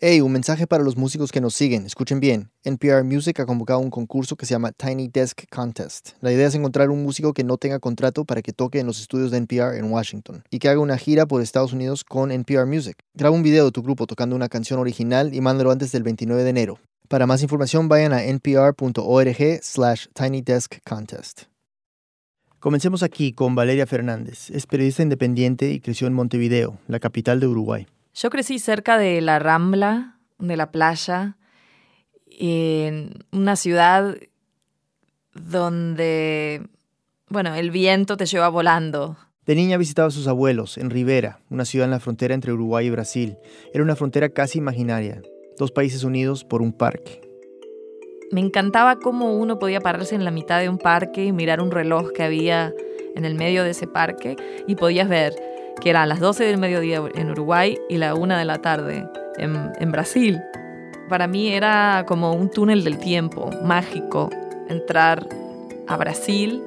Hey, un mensaje para los músicos que nos siguen. Escuchen bien. NPR Music ha convocado un concurso que se llama Tiny Desk Contest. La idea es encontrar un músico que no tenga contrato para que toque en los estudios de NPR en Washington y que haga una gira por Estados Unidos con NPR Music. Graba un video de tu grupo tocando una canción original y mándalo antes del 29 de enero. Para más información vayan a npr.org slash tinydeskcontest. Comencemos aquí con Valeria Fernández. Es periodista independiente y creció en Montevideo, la capital de Uruguay. Yo crecí cerca de la Rambla, de la playa, en una ciudad donde, bueno, el viento te lleva volando. De niña visitaba a sus abuelos en Rivera, una ciudad en la frontera entre Uruguay y Brasil. Era una frontera casi imaginaria, dos países unidos por un parque. Me encantaba cómo uno podía pararse en la mitad de un parque y mirar un reloj que había en el medio de ese parque y podías ver que eran las 12 del mediodía en Uruguay y la 1 de la tarde en, en Brasil. Para mí era como un túnel del tiempo, mágico, entrar a Brasil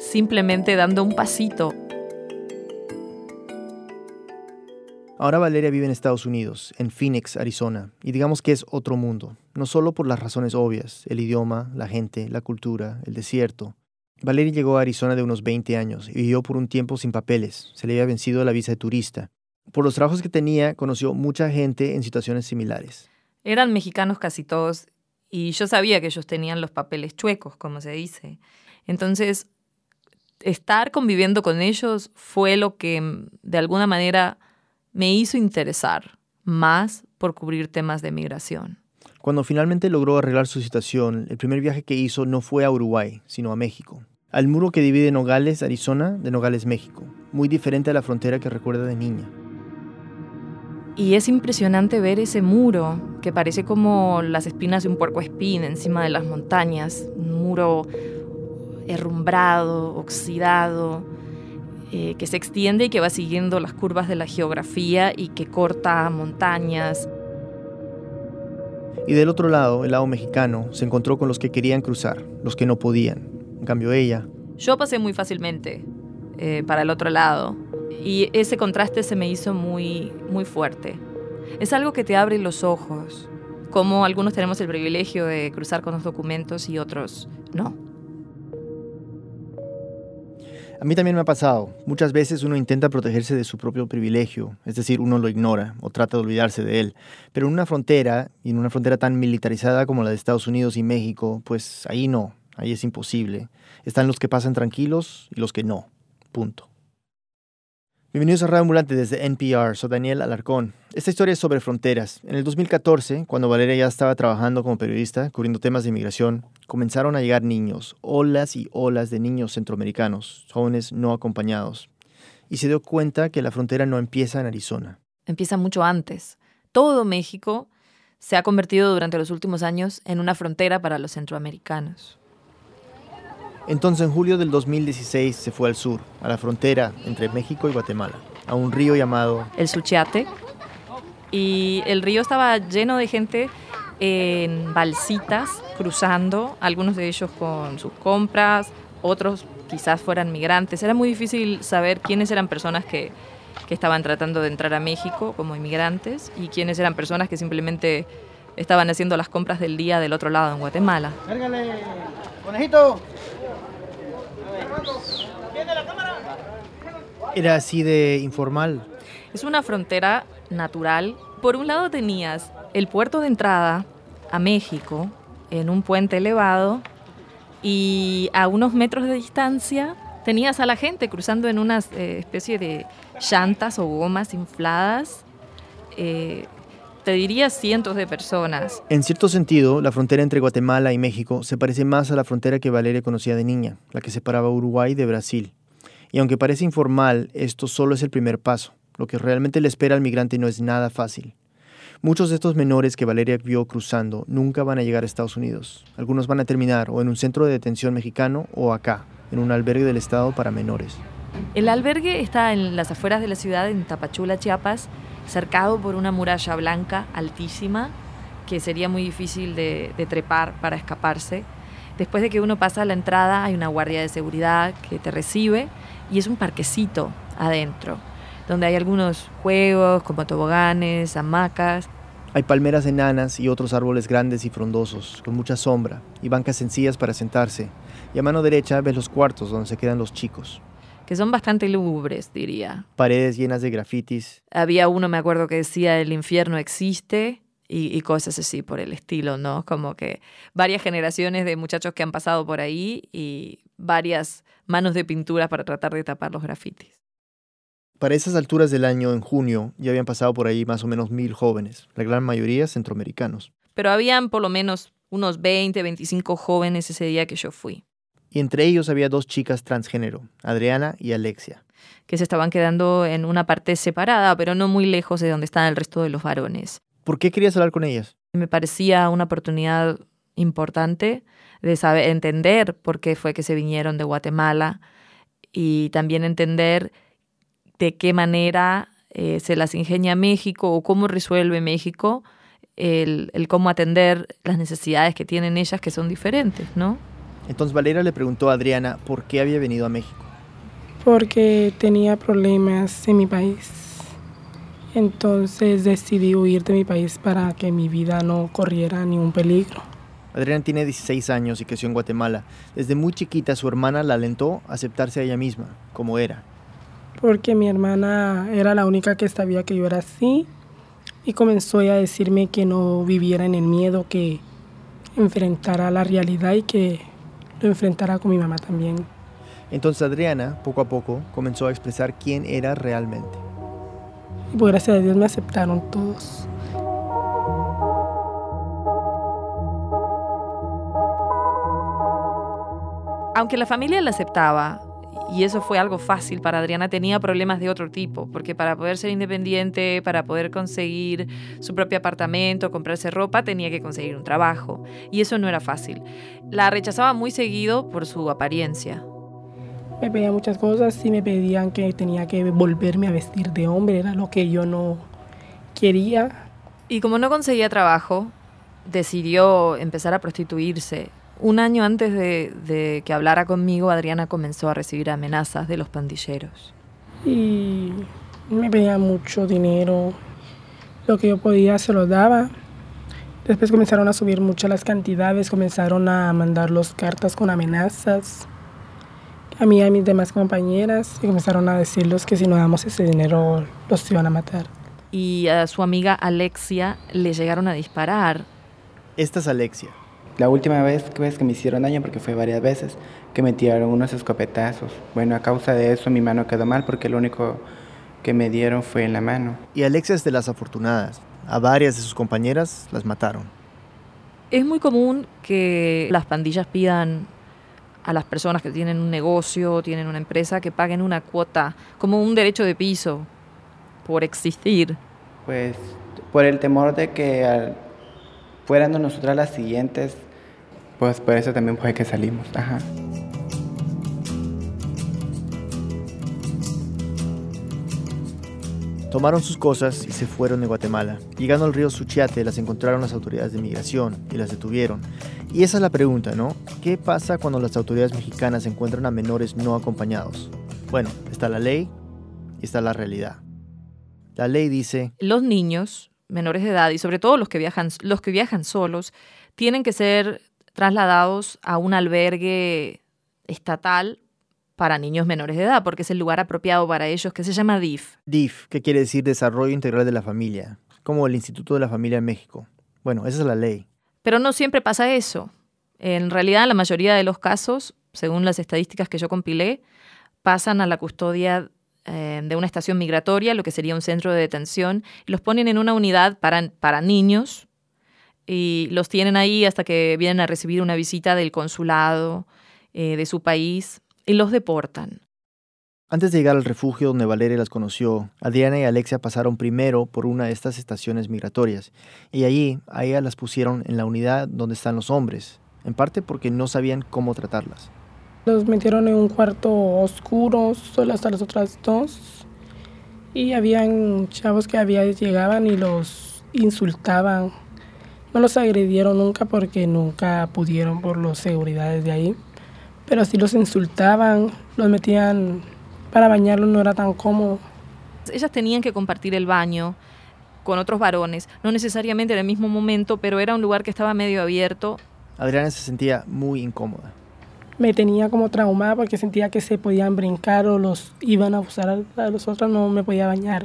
simplemente dando un pasito. Ahora Valeria vive en Estados Unidos, en Phoenix, Arizona, y digamos que es otro mundo, no solo por las razones obvias, el idioma, la gente, la cultura, el desierto, Valeria llegó a Arizona de unos 20 años y vivió por un tiempo sin papeles. Se le había vencido la visa de turista. Por los trabajos que tenía, conoció mucha gente en situaciones similares. Eran mexicanos casi todos y yo sabía que ellos tenían los papeles chuecos, como se dice. Entonces, estar conviviendo con ellos fue lo que de alguna manera me hizo interesar más por cubrir temas de migración. Cuando finalmente logró arreglar su situación, el primer viaje que hizo no fue a Uruguay, sino a México al muro que divide Nogales, Arizona, de Nogales, México, muy diferente a la frontera que recuerda de niña. Y es impresionante ver ese muro que parece como las espinas de un puerco espín encima de las montañas, un muro herrumbrado, oxidado, eh, que se extiende y que va siguiendo las curvas de la geografía y que corta montañas. Y del otro lado, el lado mexicano, se encontró con los que querían cruzar, los que no podían, en cambio ella... Yo pasé muy fácilmente eh, para el otro lado y ese contraste se me hizo muy, muy fuerte. Es algo que te abre los ojos, como algunos tenemos el privilegio de cruzar con los documentos y otros no. A mí también me ha pasado. Muchas veces uno intenta protegerse de su propio privilegio, es decir, uno lo ignora o trata de olvidarse de él. Pero en una frontera, y en una frontera tan militarizada como la de Estados Unidos y México, pues ahí no ahí es imposible. Están los que pasan tranquilos y los que no. Punto. Bienvenidos a Radio Ambulante desde NPR, soy Daniel Alarcón. Esta historia es sobre fronteras. En el 2014, cuando Valeria ya estaba trabajando como periodista, cubriendo temas de inmigración, comenzaron a llegar niños, olas y olas de niños centroamericanos, jóvenes no acompañados. Y se dio cuenta que la frontera no empieza en Arizona. Empieza mucho antes. Todo México se ha convertido durante los últimos años en una frontera para los centroamericanos. Entonces en julio del 2016 se fue al sur, a la frontera entre México y Guatemala, a un río llamado... El Suchiate. Y el río estaba lleno de gente en balsitas cruzando, algunos de ellos con sus compras, otros quizás fueran migrantes. Era muy difícil saber quiénes eran personas que, que estaban tratando de entrar a México como inmigrantes y quiénes eran personas que simplemente estaban haciendo las compras del día del otro lado en Guatemala. ¡Cárgale, conejito! Era así de informal. Es una frontera natural. Por un lado tenías el puerto de entrada a México en un puente elevado y a unos metros de distancia tenías a la gente cruzando en una eh, especie de llantas o gomas infladas. Eh, te diría cientos de personas. En cierto sentido, la frontera entre Guatemala y México se parece más a la frontera que Valeria conocía de niña, la que separaba Uruguay de Brasil. Y aunque parece informal, esto solo es el primer paso. Lo que realmente le espera al migrante no es nada fácil. Muchos de estos menores que Valeria vio cruzando nunca van a llegar a Estados Unidos. Algunos van a terminar o en un centro de detención mexicano o acá, en un albergue del Estado para menores. El albergue está en las afueras de la ciudad, en Tapachula, Chiapas, cercado por una muralla blanca altísima que sería muy difícil de, trepar para escaparse. Después de que uno pasa a la entrada hay una guardia de seguridad que te recibe y es un parquecito adentro, donde hay algunos juegos como toboganes, hamacas Hay palmeras enanas y otros árboles grandes y frondosos, con mucha sombra, y bancas sencillas para sentarse. Y a mano derecha ves los cuartos donde se quedan los chicos. Que son bastante lúgubres, diría. Paredes llenas de grafitis. Había uno, me acuerdo, que decía el infierno existe y, y cosas así por el estilo, ¿no? Como que varias generaciones de muchachos que han pasado por ahí y varias manos de pintura para tratar de tapar los grafitis. Para esas alturas del año, en junio, ya habían pasado por ahí más o menos mil jóvenes, la gran mayoría centroamericanos. Pero habían por lo menos unos 20, 25 jóvenes ese día que yo fui, Y entre ellos había dos chicas transgénero, Adriana y Alexia. que se estaban quedando en una parte separada, pero no muy lejos de donde estaban el resto de los varones. ¿Por qué querías hablar con ellas? Me parecía una oportunidad importante de saber entender por qué fue que se vinieron de Guatemala y también entender de qué manera eh, se las ingenia México o cómo resuelve México el, el cómo atender las necesidades que tienen ellas que son diferentes, ¿no? Entonces Valera le preguntó a Adriana por qué había venido a México. porque tenía problemas en mi país. Entonces decidí huir de mi país para que mi vida no corriera ningún peligro. Adriana tiene 16 años y creció en Guatemala. Desde muy chiquita su hermana la alentó a aceptarse a ella misma, como era. Porque mi hermana era la única que sabía que yo era así y comenzó ella a decirme que no viviera en el miedo, que enfrentara la realidad y que lo enfrentara con mi mamá también. Entonces Adriana, poco a poco, comenzó a expresar quién era realmente. Y pues gracias a Dios me aceptaron todos. Aunque la familia la aceptaba, y eso fue algo fácil para Adriana, tenía problemas de otro tipo, porque para poder ser independiente, para poder conseguir su propio apartamento, comprarse ropa, tenía que conseguir un trabajo, y eso no era fácil. La rechazaba muy seguido por su apariencia. Me pedían muchas cosas y me pedían que tenía que volverme a vestir de hombre, era lo que yo no quería. Y como no conseguía trabajo, decidió empezar a prostituirse. Un año antes de, de que hablara conmigo, Adriana comenzó a recibir amenazas de los pandilleros. y me pedían mucho dinero. Lo que yo podía se lo daba. Después comenzaron a subir mucho las cantidades, comenzaron a mandarlos cartas con amenazas a mí y a mis demás compañeras y comenzaron a decirles que si no damos ese dinero los iban a matar. Y a su amiga Alexia le llegaron a disparar. Esta es Alexia. La última vez que, ves que me hicieron daño, porque fue varias veces, que me tiraron unos escopetazos. Bueno, a causa de eso mi mano quedó mal porque lo único que me dieron fue en la mano. Y Alexia es de las afortunadas. A varias de sus compañeras las mataron. Es muy común que las pandillas pidan a las personas que tienen un negocio, tienen una empresa, que paguen una cuota, como un derecho de piso, por existir. Pues por el temor de que al- fueran nosotras las siguientes, pues por eso también fue que salimos. Ajá. Tomaron sus cosas y se fueron de Guatemala. Llegando al río Suchiate las encontraron las autoridades de migración y las detuvieron. Y esa es la pregunta, ¿no? ¿Qué pasa cuando las autoridades mexicanas encuentran a menores no acompañados? Bueno, está la ley y está la realidad. La ley dice, Los niños menores de edad y sobre todo los que viajan, los que viajan solos tienen que ser trasladados a un albergue estatal para niños menores de edad, porque es el lugar apropiado para ellos, que se llama DIF. DIF, que quiere decir Desarrollo Integral de la Familia, como el Instituto de la Familia en México. Bueno, esa es la ley. Pero no siempre pasa eso. En realidad, la mayoría de los casos, según las estadísticas que yo compilé, pasan a la custodia eh, de una estación migratoria, lo que sería un centro de detención, los ponen en una unidad para, para niños y los tienen ahí hasta que vienen a recibir una visita del consulado eh, de su país y los deportan. Antes de llegar al refugio donde Valeria las conoció, Adriana y Alexia pasaron primero por una de estas estaciones migratorias y allí a ellas las pusieron en la unidad donde están los hombres, en parte porque no sabían cómo tratarlas. Los metieron en un cuarto oscuro, solo hasta las otras dos. Y habían chavos que había, llegaban y los insultaban. No los agredieron nunca porque nunca pudieron por las seguridades de ahí. Pero sí los insultaban, los metían para bañarlos no era tan cómodo. Ellas tenían que compartir el baño con otros varones, no necesariamente en el mismo momento, pero era un lugar que estaba medio abierto. Adriana se sentía muy incómoda. Me tenía como traumada porque sentía que se podían brincar o los iban a usar a los otros, no me podía bañar.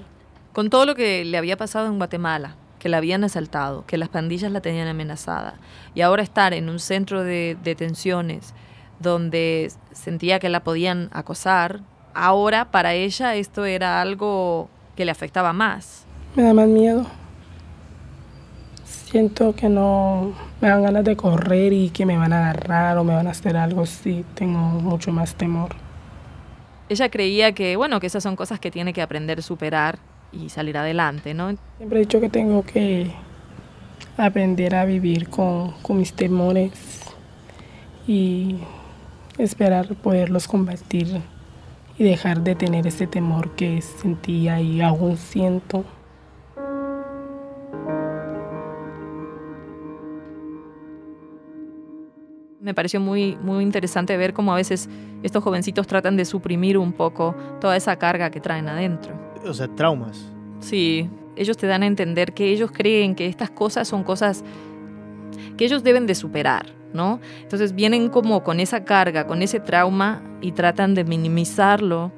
Con todo lo que le había pasado en Guatemala, que la habían asaltado, que las pandillas la tenían amenazada, y ahora estar en un centro de detenciones donde sentía que la podían acosar, ahora para ella esto era algo que le afectaba más. Me da más miedo. Siento que no me dan ganas de correr y que me van a agarrar o me van a hacer algo, sí, tengo mucho más temor. Ella creía que, bueno, que esas son cosas que tiene que aprender a superar y salir adelante, ¿no? Siempre he dicho que tengo que aprender a vivir con, con mis temores y esperar poderlos combatir y dejar de tener ese temor que sentía y aún siento. Me pareció muy, muy interesante ver cómo a veces estos jovencitos tratan de suprimir un poco toda esa carga que traen adentro. O sea, traumas. Sí, ellos te dan a entender que ellos creen que estas cosas son cosas que ellos deben de superar, ¿no? Entonces vienen como con esa carga, con ese trauma y tratan de minimizarlo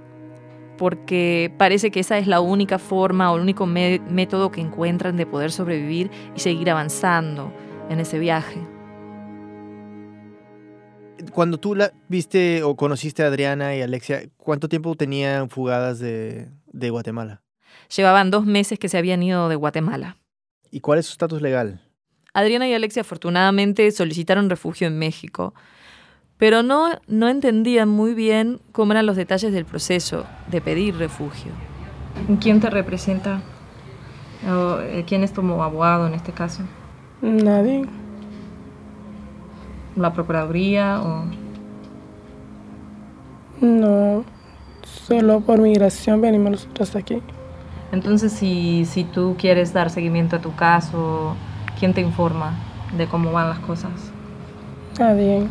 porque parece que esa es la única forma o el único método que encuentran de poder sobrevivir y seguir avanzando en ese viaje. Cuando tú la viste o conociste a Adriana y Alexia, ¿cuánto tiempo tenían fugadas de, de Guatemala? Llevaban dos meses que se habían ido de Guatemala. ¿Y cuál es su estatus legal? Adriana y Alexia afortunadamente solicitaron refugio en México, pero no, no entendían muy bien cómo eran los detalles del proceso de pedir refugio. ¿Quién te representa? Eh, ¿Quién es tu abogado en este caso? Nadie. ¿La Procuraduría o...? No, solo por migración venimos nosotros aquí. Entonces, si, si tú quieres dar seguimiento a tu caso, ¿quién te informa de cómo van las cosas? Nadie.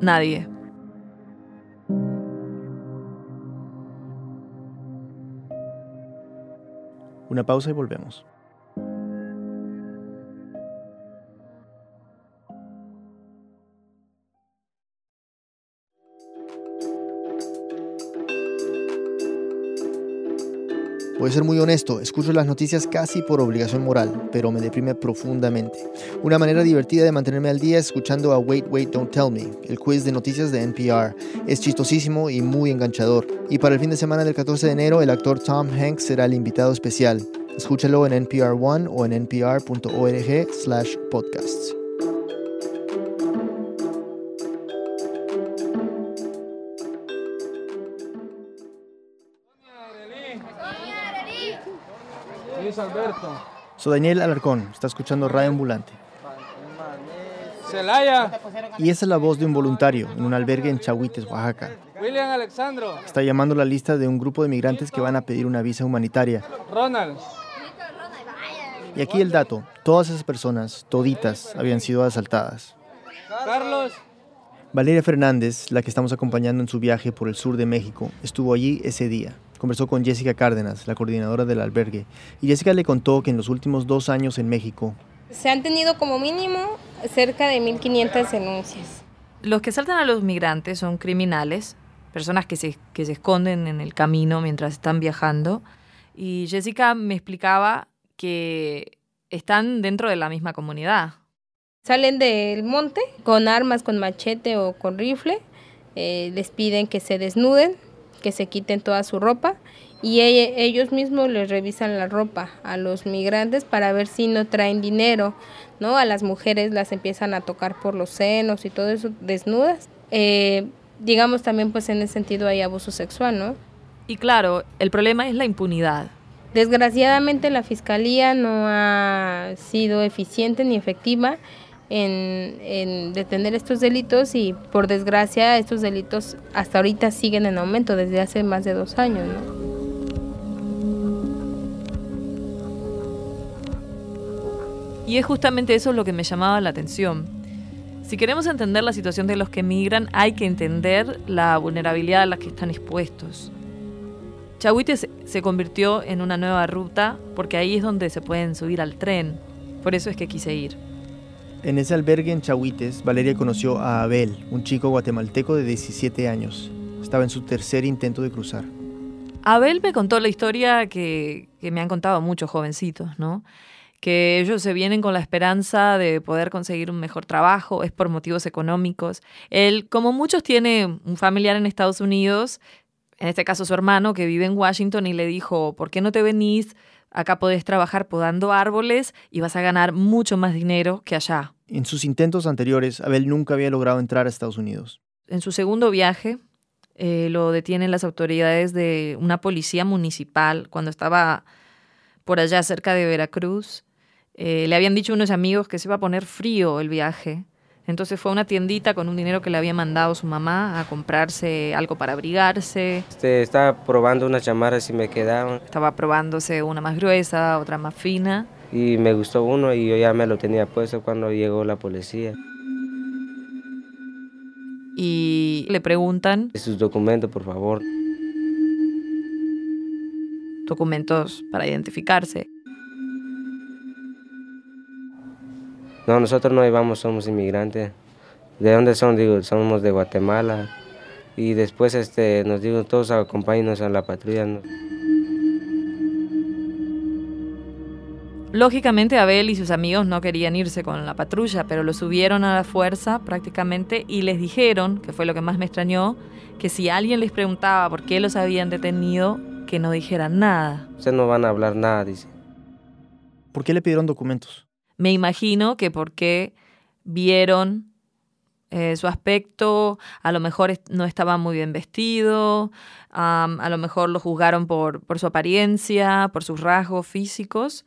Nadie. Una pausa y volvemos. Voy ser muy honesto, escucho las noticias casi por obligación moral, pero me deprime profundamente. Una manera divertida de mantenerme al día es escuchando a Wait, Wait, Don't Tell Me, el quiz de noticias de NPR. Es chistosísimo y muy enganchador. Y para el fin de semana del 14 de enero, el actor Tom Hanks será el invitado especial. Escúchalo en NPR One o en npr.org slash podcasts. Soy Daniel Alarcón, está escuchando Radio Ambulante. Celaya. Y esa es la voz de un voluntario en un albergue en Chahuites, Oaxaca. William Alexandro. Está llamando la lista de un grupo de migrantes que van a pedir una visa humanitaria. Ronald. Y aquí el dato, todas esas personas, toditas, habían sido asaltadas. Carlos. Valeria Fernández, la que estamos acompañando en su viaje por el sur de México, estuvo allí ese día conversó con Jessica Cárdenas, la coordinadora del albergue, y Jessica le contó que en los últimos dos años en México se han tenido como mínimo cerca de 1.500 denuncias. Los que saltan a los migrantes son criminales, personas que se, que se esconden en el camino mientras están viajando, y Jessica me explicaba que están dentro de la misma comunidad. Salen del monte con armas, con machete o con rifle, eh, les piden que se desnuden, que se quiten toda su ropa y ellos mismos les revisan la ropa a los migrantes para ver si no traen dinero, ¿no? A las mujeres las empiezan a tocar por los senos y todo eso desnudas. Eh, digamos también pues en ese sentido hay abuso sexual, ¿no? Y claro, el problema es la impunidad. Desgraciadamente la fiscalía no ha sido eficiente ni efectiva en, detener estos delitos y por desgracia estos delitos hasta ahorita siguen en aumento desde hace más de dos años. Y es justamente eso lo que me llamaba la atención. Si queremos entender la situación de los que migran, hay que entender la vulnerabilidad a la que están expuestos. Chahuites se convirtió en una nueva ruta porque ahí es donde se pueden subir al tren. Por eso es que quise ir. En ese albergue en Chahuites, Valeria conoció a Abel, un chico guatemalteco de 17 años. Estaba en su tercer intento de cruzar. Abel me contó la historia que, que me han contado muchos jovencitos, ¿no? que ellos se vienen con la esperanza de poder conseguir un mejor trabajo, es por motivos económicos. Él, como muchos, tiene un familiar en Estados Unidos, en este caso su hermano, que vive en Washington y le dijo, ¿por qué no te venís? Acá podés trabajar podando árboles y vas a ganar mucho más dinero que allá. En sus intentos anteriores, Abel nunca había logrado entrar a Estados Unidos. En su segundo viaje, eh, lo detienen las autoridades de una policía municipal cuando estaba por allá cerca de Veracruz eh, le habían dicho unos amigos que se iba a poner frío el viaje. Entonces fue a una tiendita con un dinero que le había mandado su mamá a comprarse algo para abrigarse. Este, estaba probando unas chamarras y me quedaban. Estaba probándose una más gruesa, otra más fina. Y me gustó uno y yo ya me lo tenía puesto cuando llegó la policía. Y le preguntan... Sus documentos, por favor. Documentos para identificarse. No, nosotros no íbamos, somos inmigrantes. ¿De dónde son? Digo, somos de Guatemala. Y después este, nos digo, todos acompáñenos a la patrulla. Lógicamente Abel y sus amigos no querían irse con la patrulla, pero lo subieron a la fuerza prácticamente y les dijeron, que fue lo que más me extrañó, que si alguien les preguntaba por qué los habían detenido, que no dijeran nada. Ustedes no van a hablar nada, dice. ¿Por qué le pidieron documentos? Me imagino que porque vieron eh, su aspecto, a lo mejor no estaba muy bien vestido, a lo mejor lo juzgaron por, por su apariencia, por sus rasgos físicos,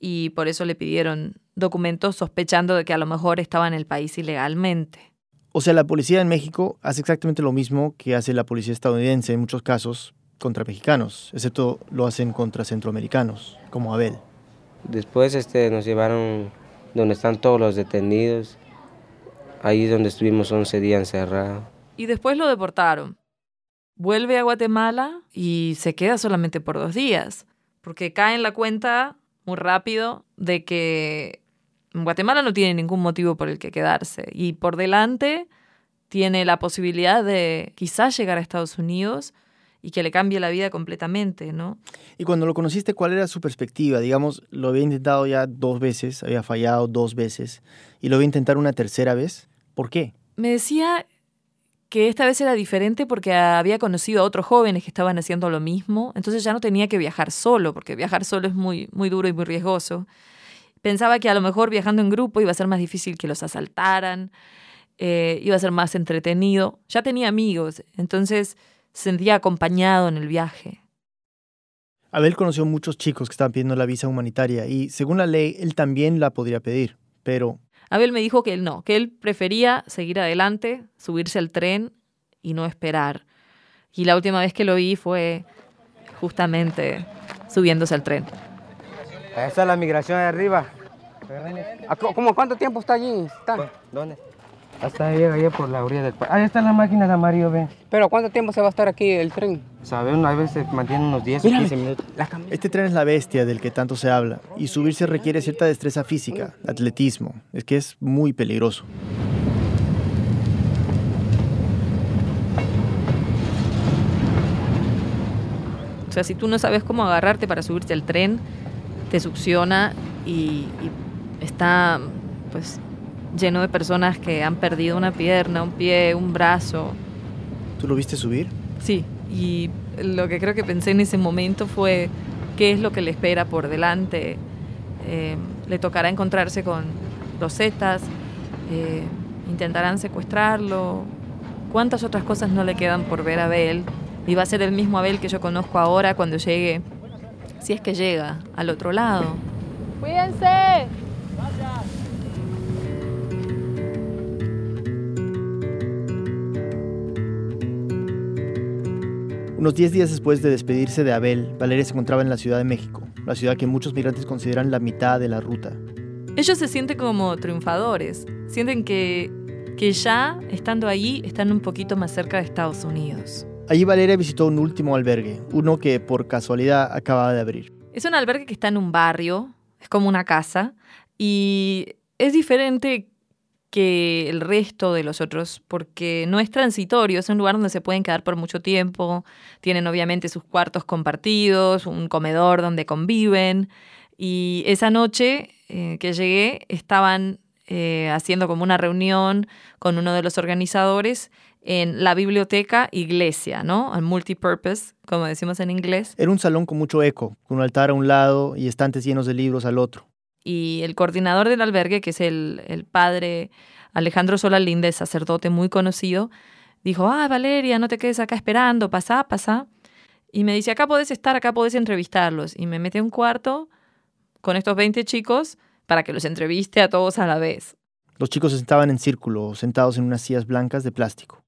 y por eso le pidieron documentos sospechando de que a lo mejor estaba en el país ilegalmente. O sea, la policía en México hace exactamente lo mismo que hace la policía estadounidense en muchos casos contra mexicanos, excepto lo hacen contra centroamericanos, como Abel. Después este, nos llevaron donde están todos los detenidos. Ahí donde estuvimos 11 días encerrados. Y después lo deportaron. Vuelve a Guatemala y se queda solamente por dos días, porque cae en la cuenta muy rápido de que Guatemala no tiene ningún motivo por el que quedarse. Y por delante tiene la posibilidad de quizás llegar a Estados Unidos y que le cambie la vida completamente, ¿no? Y cuando lo conociste, ¿cuál era su perspectiva? Digamos, lo había intentado ya dos veces, había fallado dos veces, y lo voy a intentar una tercera vez. ¿Por qué? Me decía que esta vez era diferente porque había conocido a otros jóvenes que estaban haciendo lo mismo, entonces ya no tenía que viajar solo, porque viajar solo es muy, muy duro y muy riesgoso. Pensaba que a lo mejor viajando en grupo iba a ser más difícil que los asaltaran, eh, iba a ser más entretenido. Ya tenía amigos, entonces sentía acompañado en el viaje. Abel conoció muchos chicos que estaban pidiendo la visa humanitaria y según la ley él también la podría pedir, pero... Abel me dijo que él no, que él prefería seguir adelante, subirse al tren y no esperar. Y la última vez que lo vi fue justamente subiéndose al tren. Esa es la migración de arriba. ¿Cómo cuánto tiempo está allí? ¿Está? ¿Dónde? Hasta ahí llega por la orilla del parque. Ahí está la máquina de amarillo, ve. ¿Pero cuánto tiempo se va a estar aquí el tren? Saben, a veces mantiene unos 10 o 15 minutos. Este tren es la bestia del que tanto se habla y subirse requiere cierta destreza física, atletismo. Es que es muy peligroso. O sea, si tú no sabes cómo agarrarte para subirte al tren, te succiona y, y está, pues, lleno de personas que han perdido una pierna, un pie, un brazo. ¿Tú lo viste subir? Sí, y lo que creo que pensé en ese momento fue qué es lo que le espera por delante. Eh, le tocará encontrarse con los Zetas, eh, intentarán secuestrarlo. ¿Cuántas otras cosas no le quedan por ver a Abel? Y va a ser el mismo Abel que yo conozco ahora cuando llegue, si es que llega, al otro lado. ¡Cuídense! Unos 10 días después de despedirse de Abel, Valeria se encontraba en la Ciudad de México, la ciudad que muchos migrantes consideran la mitad de la ruta. Ellos se sienten como triunfadores, sienten que, que ya estando ahí están un poquito más cerca de Estados Unidos. Allí Valeria visitó un último albergue, uno que por casualidad acababa de abrir. Es un albergue que está en un barrio, es como una casa, y es diferente que el resto de los otros, porque no es transitorio, es un lugar donde se pueden quedar por mucho tiempo, tienen obviamente sus cuartos compartidos, un comedor donde conviven, y esa noche eh, que llegué estaban eh, haciendo como una reunión con uno de los organizadores en la biblioteca iglesia, ¿no? Al multipurpose, como decimos en inglés. Era un salón con mucho eco, con un altar a un lado y estantes llenos de libros al otro. Y el coordinador del albergue, que es el, el padre Alejandro Solalinde, sacerdote muy conocido, dijo, ah, Valeria, no te quedes acá esperando, pasa, pasa. Y me dice, acá podés estar, acá podés entrevistarlos. Y me mete a un cuarto con estos 20 chicos para que los entreviste a todos a la vez. Los chicos estaban en círculo, sentados en unas sillas blancas de plástico.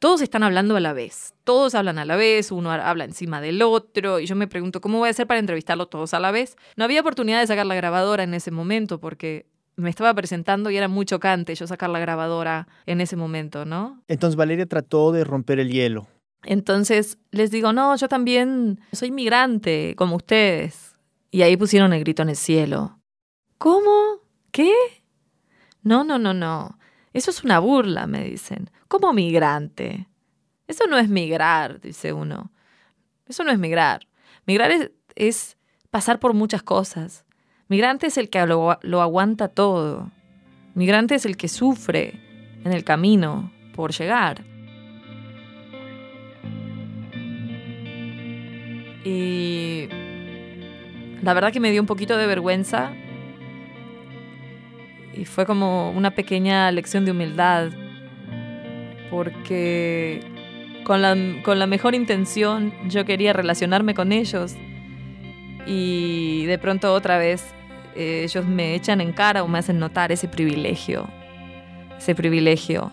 Todos están hablando a la vez, todos hablan a la vez, uno habla encima del otro, y yo me pregunto, ¿cómo voy a hacer para entrevistarlos todos a la vez? No había oportunidad de sacar la grabadora en ese momento porque me estaba presentando y era muy chocante yo sacar la grabadora en ese momento, ¿no? Entonces Valeria trató de romper el hielo. Entonces les digo, no, yo también soy migrante, como ustedes. Y ahí pusieron el grito en el cielo. ¿Cómo? ¿Qué? No, no, no, no. Eso es una burla, me dicen. ¿Cómo migrante? Eso no es migrar, dice uno. Eso no es migrar. Migrar es, pasar por muchas cosas. Migrante es el que lo, aguanta todo. Migrante es el que sufre en el camino por llegar. Y la verdad que me dio un poquito de vergüenza y fue como una pequeña lección de humildad, porque con la, con la mejor intención yo quería relacionarme con ellos y de pronto otra vez eh, ellos me echan en cara o me hacen notar ese privilegio, ese privilegio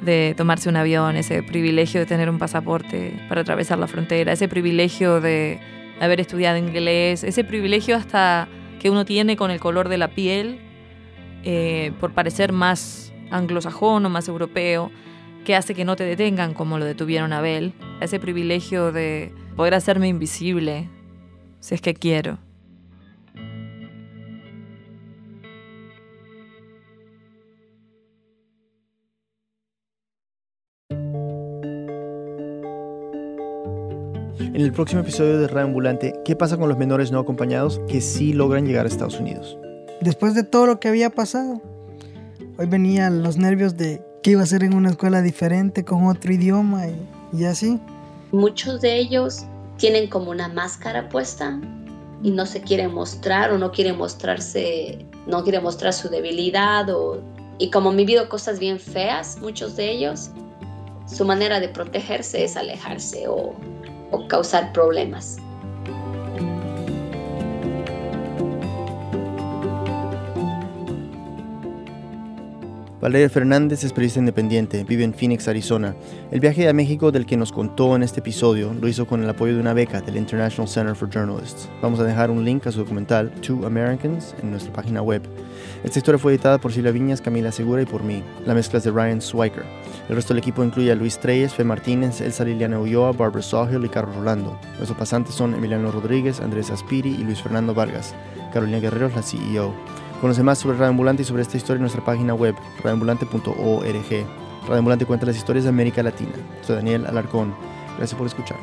de tomarse un avión, ese privilegio de tener un pasaporte para atravesar la frontera, ese privilegio de haber estudiado inglés, ese privilegio hasta que uno tiene con el color de la piel eh, por parecer más anglosajón o más europeo, que hace que no te detengan como lo detuvieron a Abel, ese privilegio de poder hacerme invisible, si es que quiero. En el próximo episodio de Radio Ambulante, ¿qué pasa con los menores no acompañados que sí logran llegar a Estados Unidos? Después de todo lo que había pasado, hoy venían los nervios de que iba a ser en una escuela diferente, con otro idioma y, así. Muchos de ellos tienen como una máscara puesta y no se quieren mostrar o no quieren mostrarse, no quieren mostrar su debilidad o, y como han vivido cosas bien feas, muchos de ellos, su manera de protegerse es alejarse o, o causar problemas. Valeria Fernández es periodista independiente, vive en Phoenix, Arizona. El viaje a México del que nos contó en este episodio lo hizo con el apoyo de una beca del International Center for Journalists. Vamos a dejar un link a su documental Two Americans en nuestra página web. Esta historia fue editada por Silvia Viñas, Camila Segura y por mí. La mezcla es de Ryan Swiker. El resto del equipo incluye a Luis Treyes, Fe Martínez, Elsa Liliana Ulloa, Barbara Sawhill y Carlos Rolando. Nuestros pasantes son Emiliano Rodríguez, Andrés Aspiri y Luis Fernando Vargas. Carolina Guerrero es la CEO. Conoce más sobre Radio Ambulante y sobre esta historia en nuestra página web, radioambulante.org. Radio Ambulante cuenta las historias de América Latina. Soy Daniel Alarcón. Gracias por escuchar.